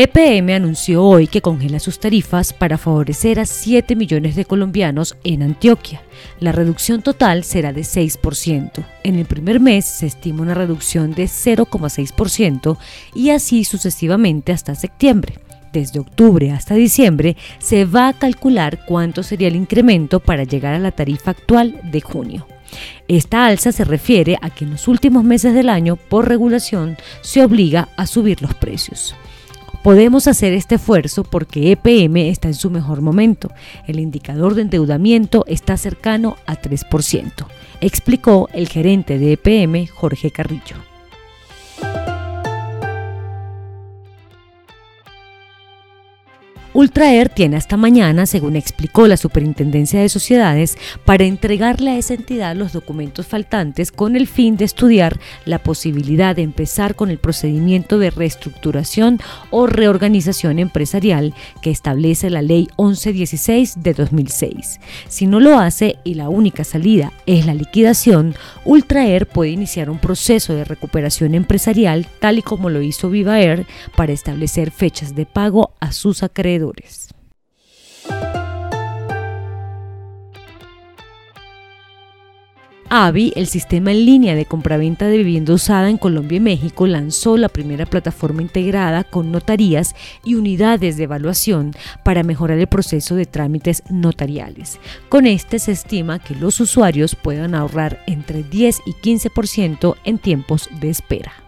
EPM anunció hoy que congela sus tarifas para favorecer a 7 millones de colombianos en Antioquia. La reducción total será de 6%. En el primer mes se estima una reducción de 0,6% y así sucesivamente hasta septiembre. Desde octubre hasta diciembre se va a calcular cuánto sería el incremento para llegar a la tarifa actual de junio. Esta alza se refiere a que en los últimos meses del año, por regulación, se obliga a subir los precios. Podemos hacer este esfuerzo porque EPM está en su mejor momento. El indicador de endeudamiento está cercano a 3%, explicó el gerente de EPM, Jorge Carrillo. Ultraer tiene hasta mañana, según explicó la Superintendencia de Sociedades, para entregarle a esa entidad los documentos faltantes con el fin de estudiar la posibilidad de empezar con el procedimiento de reestructuración o reorganización empresarial que establece la Ley 1116 de 2006. Si no lo hace y la única salida es la liquidación, Ultraer puede iniciar un proceso de recuperación empresarial tal y como lo hizo Vivaer para establecer fechas de pago a sus acreedores. AVI, el sistema en línea de compraventa de vivienda usada en Colombia y México, lanzó la primera plataforma integrada con notarías y unidades de evaluación para mejorar el proceso de trámites notariales. Con este se estima que los usuarios puedan ahorrar entre 10 y 15% en tiempos de espera.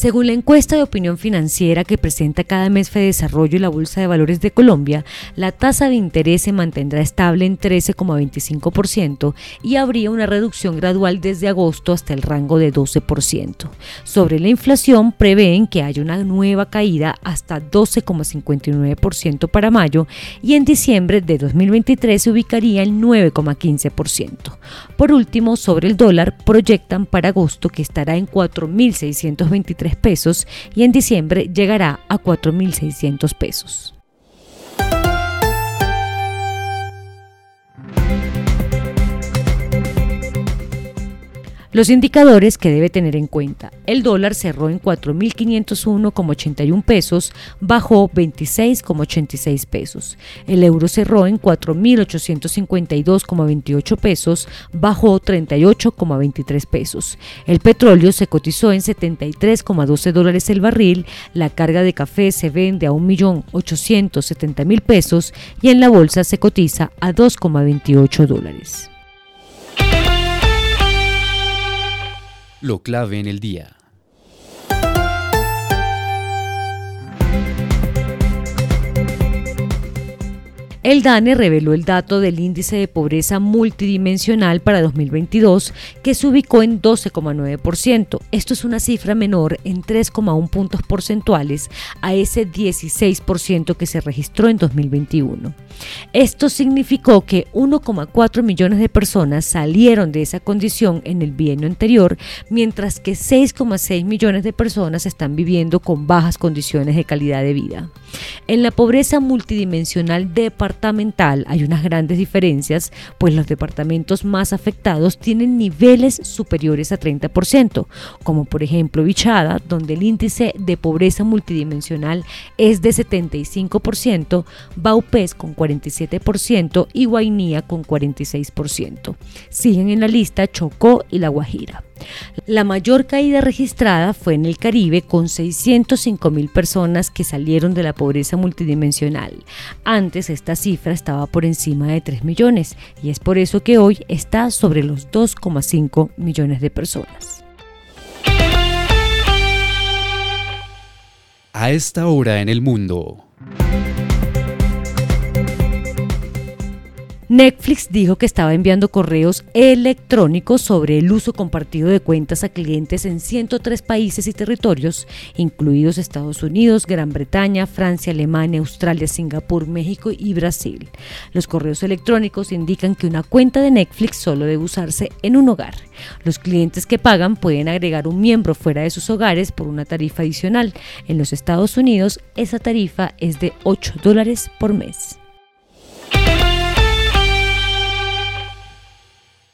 Según la encuesta de opinión financiera que presenta cada mes Fede Desarrollo y la Bolsa de Valores de Colombia, la tasa de interés se mantendrá estable en 13,25% y habría una reducción gradual desde agosto hasta el rango de 12%. Sobre la inflación, prevén que haya una nueva caída hasta 12,59% para mayo y en diciembre de 2023 se ubicaría en 9,15%. Por último, sobre el dólar, proyectan para agosto que estará en 4.623 pesos y en diciembre llegará a 4.600 pesos. Los indicadores que debe tener en cuenta. El dólar cerró en 4.501,81 pesos, bajó 26,86 pesos. El euro cerró en 4.852,28 pesos, bajó 38,23 pesos. El petróleo se cotizó en 73,12 dólares el barril. La carga de café se vende a 1.870.000 pesos y en la bolsa se cotiza a 2,28 dólares. Lo clave en el día. El DANE reveló el dato del índice de pobreza multidimensional para 2022, que se ubicó en 12,9%. Esto es una cifra menor en 3,1 puntos porcentuales a ese 16% que se registró en 2021. Esto significó que 1,4 millones de personas salieron de esa condición en el bienio anterior, mientras que 6,6 millones de personas están viviendo con bajas condiciones de calidad de vida. En la pobreza multidimensional departamental hay unas grandes diferencias, pues los departamentos más afectados tienen niveles superiores a 30%, como por ejemplo Bichada, donde el índice de pobreza multidimensional es de 75%, Baupés con 47% y Guainía con 46%. Siguen en la lista Chocó y La Guajira. La mayor caída registrada fue en el Caribe con 605 mil personas que salieron de la pobreza multidimensional. Antes esta cifra estaba por encima de 3 millones y es por eso que hoy está sobre los 2,5 millones de personas. A esta hora en el mundo. Netflix dijo que estaba enviando correos electrónicos sobre el uso compartido de cuentas a clientes en 103 países y territorios, incluidos Estados Unidos, Gran Bretaña, Francia, Alemania, Australia, Singapur, México y Brasil. Los correos electrónicos indican que una cuenta de Netflix solo debe usarse en un hogar. Los clientes que pagan pueden agregar un miembro fuera de sus hogares por una tarifa adicional. En los Estados Unidos, esa tarifa es de 8 dólares por mes.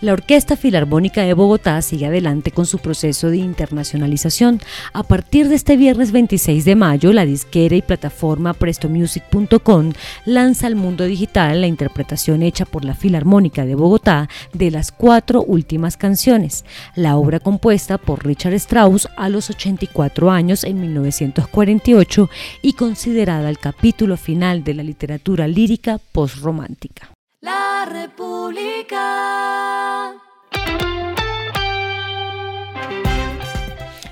La Orquesta Filarmónica de Bogotá sigue adelante con su proceso de internacionalización. A partir de este viernes 26 de mayo, la disquera y plataforma prestomusic.com lanza al mundo digital la interpretación hecha por la Filarmónica de Bogotá de las cuatro últimas canciones. La obra compuesta por Richard Strauss a los 84 años en 1948 y considerada el capítulo final de la literatura lírica postromántica. La República.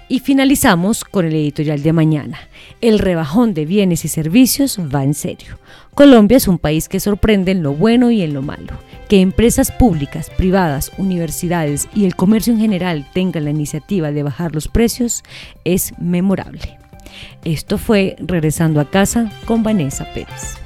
Y finalizamos con el editorial de mañana. El rebajón de bienes y servicios va en serio. Colombia es un país que sorprende en lo bueno y en lo malo. Que empresas públicas, privadas, universidades y el comercio en general tengan la iniciativa de bajar los precios es memorable. Esto fue Regresando a casa con Vanessa Pérez.